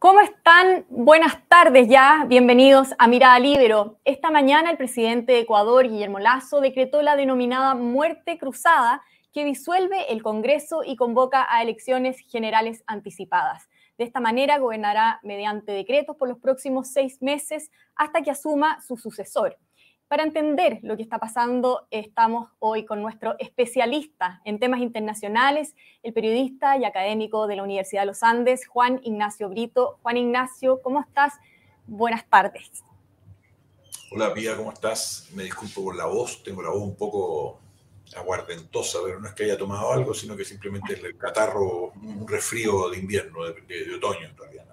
¿Cómo están? Buenas tardes ya, bienvenidos a Mirada Libero. Esta mañana el presidente de Ecuador, Guillermo Lazo, decretó la denominada muerte cruzada que disuelve el Congreso y convoca a elecciones generales anticipadas. De esta manera gobernará mediante decretos por los próximos seis meses hasta que asuma su sucesor. Para entender lo que está pasando, estamos hoy con nuestro especialista en temas internacionales, el periodista y académico de la Universidad de los Andes, Juan Ignacio Brito. Juan Ignacio, ¿cómo estás? Buenas tardes. Hola, Pía, ¿cómo estás? Me disculpo por la voz, tengo la voz un poco aguardentosa, pero no es que haya tomado algo, sino que simplemente el catarro, un resfrío de invierno, de, otoño en realidad.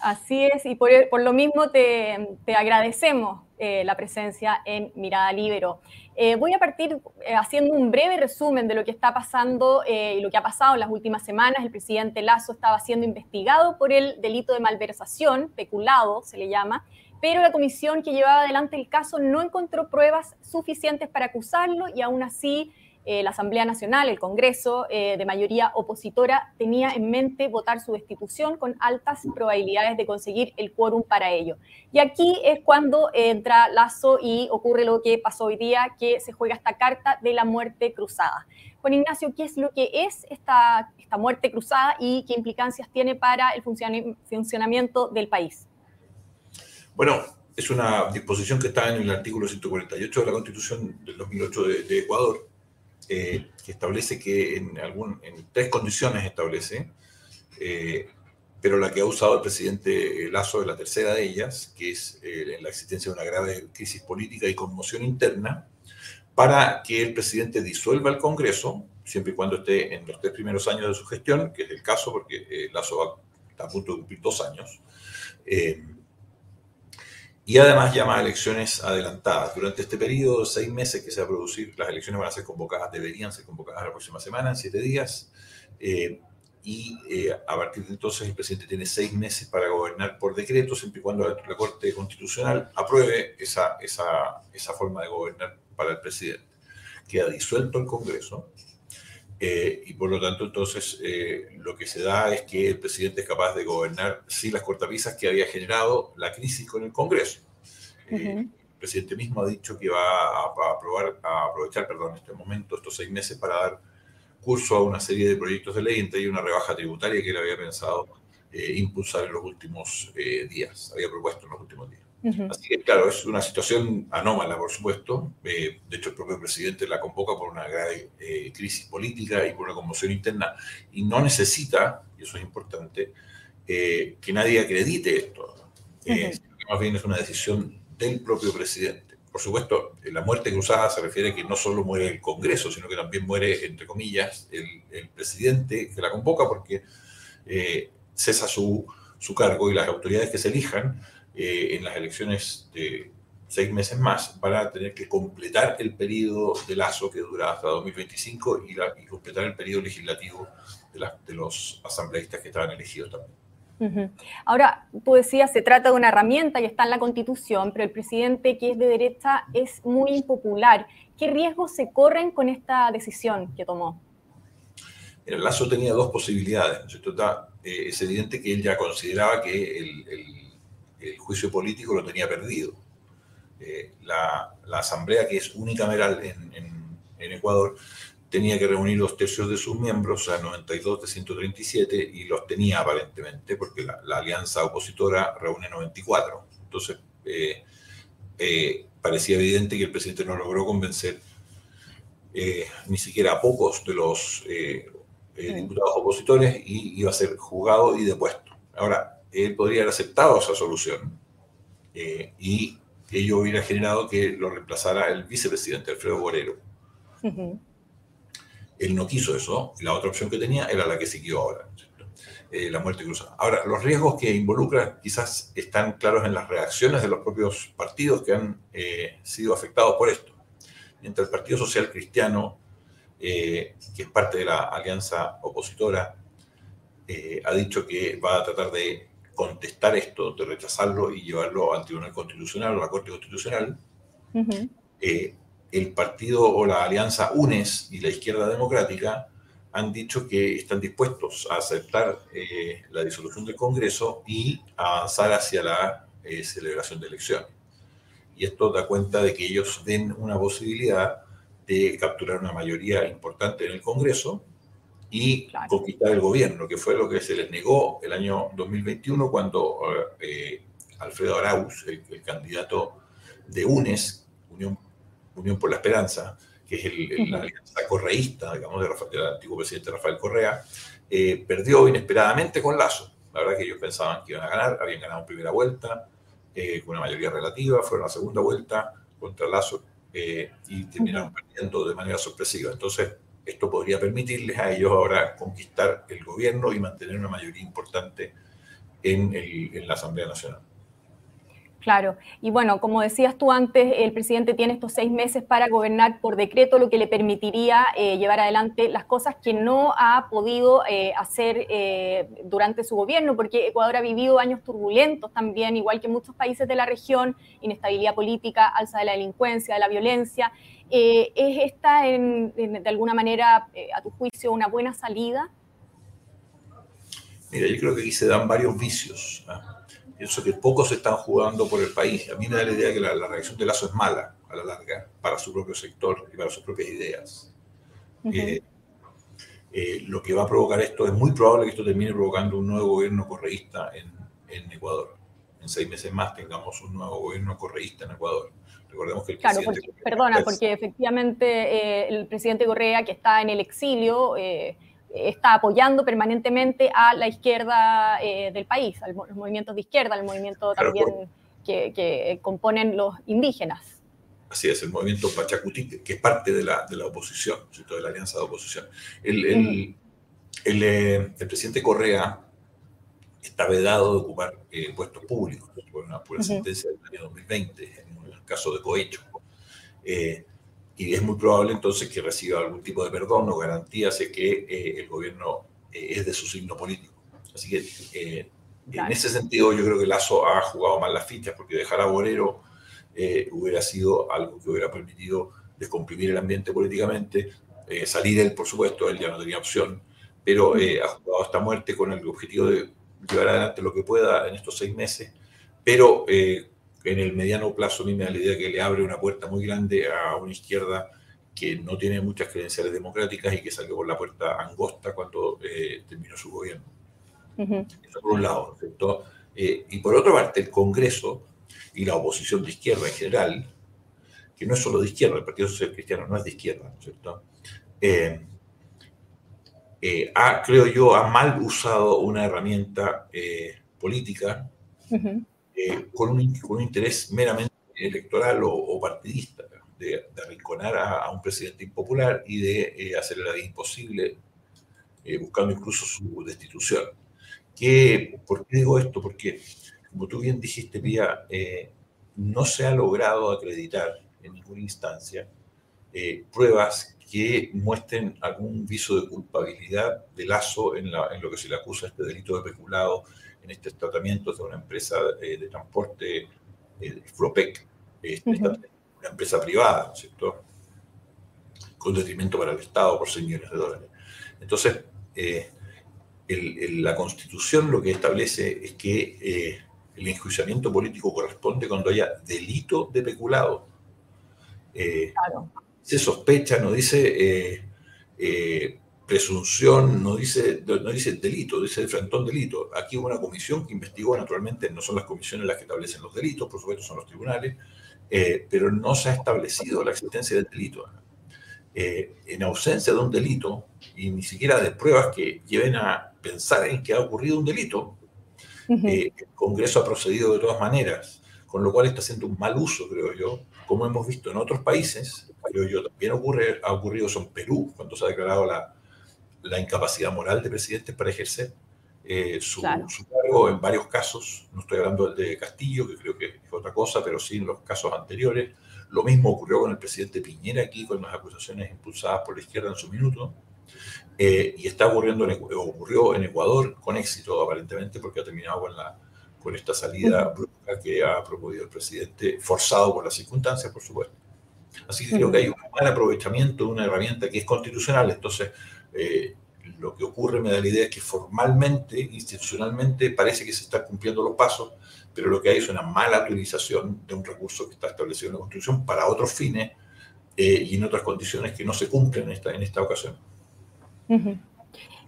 Así es, y por, lo mismo te, te agradecemos eh, la presencia en Mirada Libero. Eh, voy a partir eh, haciendo un breve resumen de lo que está pasando y lo que ha pasado en las últimas semanas. El presidente Lazo estaba siendo investigado por el delito de malversación, peculado se le llama, pero la comisión que llevaba adelante el caso no encontró pruebas suficientes para acusarlo y aún así eh, la Asamblea Nacional, el Congreso eh, de mayoría opositora, tenía en mente votar su destitución con altas probabilidades de conseguir el quórum para ello. Y aquí es cuando entra Lazo y ocurre lo que pasó hoy día, que se juega esta carta de la muerte cruzada. Juan Ignacio, ¿qué es lo que es esta, esta muerte cruzada y qué implicancias tiene para el funcionamiento del país? Bueno, es una disposición que está en el artículo 148 de la Constitución del 2008 de Ecuador, eh, que establece que en, tres condiciones establece, eh, pero la que ha usado el presidente Lazo es la tercera de ellas, que es eh, la existencia de una grave crisis política y conmoción interna, para que el presidente disuelva el Congreso, siempre y cuando esté en los tres primeros años de su gestión, que es el caso porque Lazo está a punto de cumplir dos años y además llama a elecciones adelantadas. Durante este periodo, seis meses que se va a producir, las elecciones van a ser convocadas, deberían ser convocadas la próxima semana, en siete días. Eh, y eh, a partir de entonces el presidente tiene seis meses para gobernar por decreto, siempre y cuando la Corte Constitucional apruebe esa, esa, esa forma de gobernar para el presidente. Queda disuelto el Congreso eh, y por lo tanto, entonces, lo que se da es que el presidente es capaz de gobernar sin las cortapisas que había generado la crisis con el Congreso. Eh, el presidente mismo ha dicho que va a, aprobar, a aprovechar perdón, este momento, estos seis meses, para dar curso a una serie de proyectos de ley, entre ellos una rebaja tributaria que él había pensado impulsar en los últimos días, había propuesto en los últimos días. Así que, claro, es una situación anómala, por supuesto. Eh, de hecho, el propio presidente la convoca por una grave eh, crisis política y por una conmoción interna. Y no necesita, y eso es importante, eh, que nadie acredite esto. más bien es una decisión del propio presidente. Por supuesto, la muerte cruzada se refiere a que no solo muere el Congreso, sino que también muere, entre comillas, el, presidente que la convoca porque cesa su, su cargo y las autoridades que se elijan eh, en las elecciones de seis meses más para tener que completar el periodo de lazo que dura hasta 2025 y, completar el periodo legislativo de, los asambleístas que estaban elegidos también. Ahora, tú decías, se trata de una herramienta y está en la Constitución, pero el presidente que es de derecha es muy impopular. ¿Qué riesgos se corren con esta decisión que tomó? El Lazo tenía dos posibilidades. Eh, es evidente que él ya consideraba que el juicio político lo tenía perdido. Eh, la, asamblea, que es unicameral en, Ecuador, tenía que reunir dos tercios de sus miembros, o sea, 92 de 137, y los tenía aparentemente, porque la, alianza opositora reúne 94. Entonces, eh, eh, parecía evidente que el presidente no logró convencer ni siquiera a pocos de los diputados opositores y iba a ser juzgado y depuesto. Ahora, él podría haber aceptado esa solución eh, y ello hubiera generado que lo reemplazara el vicepresidente Alfredo Borero. Él no quiso eso, la otra opción que tenía era la que siguió ahora, eh, la muerte cruzada. Ahora, los riesgos que involucra quizás están claros en las reacciones de los propios partidos que han eh, sido afectados por esto. Mientras el Partido Social Cristiano, que es parte de la alianza opositora, ha dicho que va a tratar de contestar esto, de rechazarlo y llevarlo al Tribunal Constitucional o a la Corte Constitucional, eh, el partido o la alianza UNES y la izquierda democrática han dicho que están dispuestos a aceptar eh, la disolución del Congreso y avanzar hacia la eh, celebración de elecciones. Y esto da cuenta de que ellos ven una posibilidad de capturar una mayoría importante en el Congreso y conquistar el gobierno, que fue lo que se les negó el año 2021 cuando eh, Alfredo Arauz, el, candidato de UNES, Unión, Unión por la Esperanza, que es el, la alianza correísta, digamos, de del antiguo presidente Rafael Correa, eh, perdió inesperadamente con Lazo. La verdad que ellos pensaban que iban a ganar, habían ganado en primera vuelta, eh, con una mayoría relativa, fueron a la segunda vuelta contra Lazo eh, y terminaron perdiendo de manera sorpresiva. Entonces, esto podría permitirles a ellos ahora conquistar el gobierno y mantener una mayoría importante en, en la Asamblea Nacional. Claro, y bueno, como decías tú antes, el presidente tiene estos seis meses para gobernar por decreto, lo que le permitiría eh, llevar adelante las cosas que no ha podido eh, hacer eh, durante su gobierno, porque Ecuador ha vivido años turbulentos también, igual que muchos países de la región, inestabilidad política, alza de la delincuencia, de la violencia. ¿Es esta, de alguna manera, a tu juicio, una buena salida? Mira, yo creo que aquí se dan varios vicios. ¿ah? Pienso que pocos están jugando por el país. A mí me da la idea que la, reacción de Lazo es mala a la larga para su propio sector y para sus propias ideas. Eh, eh, lo que va a provocar esto, es muy probable que esto termine provocando un nuevo gobierno correísta en, en Ecuador. En seis meses más tengamos un nuevo gobierno correísta en Ecuador. Recordemos que el claro, presidente perdona, porque efectivamente eh, el presidente Correa, que está en el exilio, está apoyando permanentemente a la izquierda eh, del país, a los movimientos de izquierda, al movimiento también que, componen los indígenas. Así es, el movimiento Pachacuti, que es parte de la, de la oposición, de la alianza de oposición. El, el, eh, el, presidente Correa está vedado de ocupar eh, puestos públicos por una, por sentencia del año 2020, en el caso de Cohecho y es muy probable entonces que reciba algún tipo de perdón o garantía si que eh, el gobierno eh, es de su signo político. Así que eh, en ese sentido yo creo que Lazo ha jugado mal las fichas porque dejar a Borero hubiera sido algo que hubiera permitido descomprimir el ambiente políticamente, salir él, por supuesto, él ya no tenía opción, pero ha jugado hasta muerte con el objetivo de llevar adelante lo que pueda en estos seis meses, pero en el mediano plazo a mí me da la idea que le abre una puerta muy grande a una izquierda que no tiene muchas credenciales democráticas y que salió por la puerta angosta cuando eh, terminó su gobierno. Eso por un lado. Eh, y por otra parte, el Congreso y la oposición de izquierda en general, que no es solo de izquierda, el Partido Social Cristiano no es de izquierda, ¿cierto? Eh, ha, creo yo, ha mal usado una herramienta política eh, con, un, con, un, interés meramente electoral o, partidista, de, arrinconar a, un presidente impopular y de eh, la vida imposible, eh, buscando incluso su destitución. ¿Qué, ¿Por qué digo esto? Porque, como tú bien dijiste, Pía, no se ha logrado acreditar en ninguna instancia pruebas que muestren algún viso de culpabilidad de Lazo en, la, en, lo que se le acusa este delito de peculado en este tratamiento de una empresa eh, de transporte, eh, Flopec, este, una empresa privada, ¿no es cierto? Con detrimento para el Estado por 6 millones de dólares. Entonces, eh, la Constitución lo que establece es que el enjuiciamiento político corresponde cuando haya delito de peculado. Se sospecha, no dice presunción no dice, no dice delito, dice frentón delito. Aquí hubo una comisión que investigó, naturalmente no son las comisiones las que establecen los delitos, por supuesto son los tribunales, eh, pero no se ha establecido la existencia del delito. Eh, en ausencia de un delito y ni siquiera de pruebas que lleven a pensar en que ha ocurrido un delito, eh, el Congreso ha procedido de todas maneras, con lo cual está haciendo un mal uso, creo yo, como hemos visto en otros países, creo yo, también ocurre, ha ocurrido eso en Perú, cuando se ha declarado la, la incapacidad moral de presidentes para ejercer eh, su, cargo en varios casos. No estoy hablando del de Castillo, que creo que es otra cosa, pero sí en los casos anteriores. Lo mismo ocurrió con el presidente Piñera aquí, con las acusaciones impulsadas por la izquierda en su minuto. Eh, y está ocurriendo en, ocurrió en Ecuador con éxito, aparentemente, porque ha terminado con, la, con esta salida brusca que ha promovido el presidente, forzado por las circunstancias, por supuesto. Así que creo que hay un mal aprovechamiento de una herramienta que es constitucional, entonces lo que ocurre, me da la idea, es que formalmente, institucionalmente, parece que se están cumpliendo los pasos, pero lo que hay es una mala utilización de un recurso que está establecido en la Constitución para otros fines eh, y en otras condiciones que no se cumplen en esta, en esta ocasión.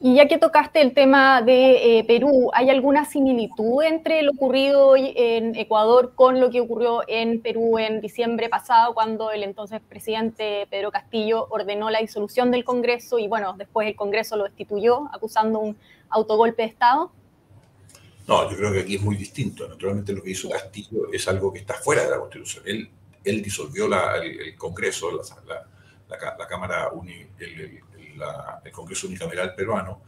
Y ya que tocaste el tema de eh, Perú, ¿hay alguna similitud entre lo ocurrido en Ecuador con lo que ocurrió en Perú en diciembre pasado, cuando el entonces presidente Pedro Castillo ordenó la disolución del Congreso y bueno, después el Congreso lo destituyó acusando un autogolpe de Estado? No, yo creo que aquí es muy distinto. Naturalmente lo que hizo Castillo es algo que está fuera de la Constitución. Él, él disolvió el, Congreso, la, la, Cámara Uni, el, el Congreso Unicameral peruano,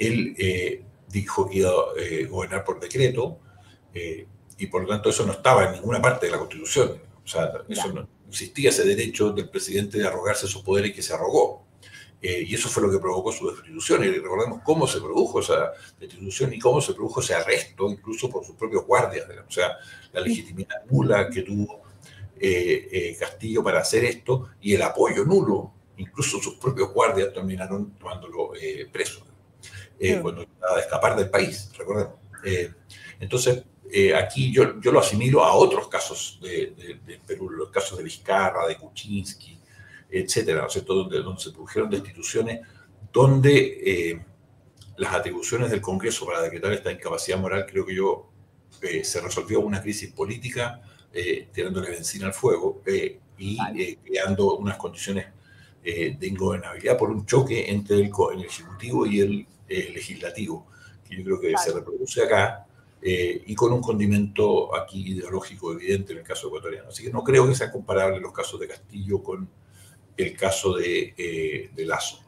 él eh, dijo que iba a eh, gobernar por decreto eh, y por lo tanto eso no estaba en ninguna parte de la Constitución. O sea, eso no, existía ese derecho del presidente de arrogarse sus poderes que se arrogó. y eso fue lo que provocó su destitución. Y recordemos cómo se produjo esa destitución y cómo se produjo ese arresto, incluso por sus propios guardias. O sea, la legitimidad nula que tuvo Castillo para hacer esto y el apoyo nulo incluso sus propios guardias terminaron tomándolo eh, preso eh, cuando trataba de escapar del país, recordemos. Eh, entonces, aquí yo, yo lo asimilo a otros casos de, Perú, los casos de Vizcarra, de Kuczynski, etcétera, ¿no Donde, donde se produjeron destituciones, donde las atribuciones del Congreso para decretar esta incapacidad moral, creo que yo, se resolvió una crisis política tirándole benzina al fuego y creando unas condiciones eh, de ingobernabilidad por un choque entre el, Ejecutivo y el eh, Legislativo, que yo creo que se reproduce acá, eh, y con un condimento aquí ideológico evidente en el caso ecuatoriano. Así que no creo que sean comparables los casos de Castillo con el caso de, de Lazo.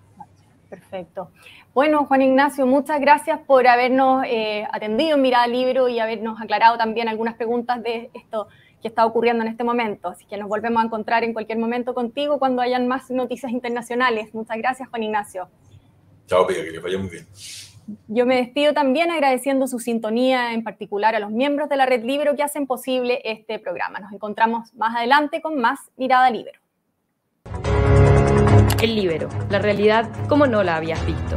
Perfecto. Bueno, Juan Ignacio, muchas gracias por habernos atendido en Mirada Libro y habernos aclarado también algunas preguntas de esto que está ocurriendo en este momento. Así que nos volvemos a encontrar en cualquier momento contigo cuando hayan más noticias internacionales. Muchas gracias, Juan Ignacio. Chao, Pia, que les vaya muy bien. Yo me despido también agradeciendo su sintonía, en particular a los miembros de la Red Libro que hacen posible este programa. Nos encontramos más adelante con más Mirada Libero. El Libero, la realidad como no la habías visto.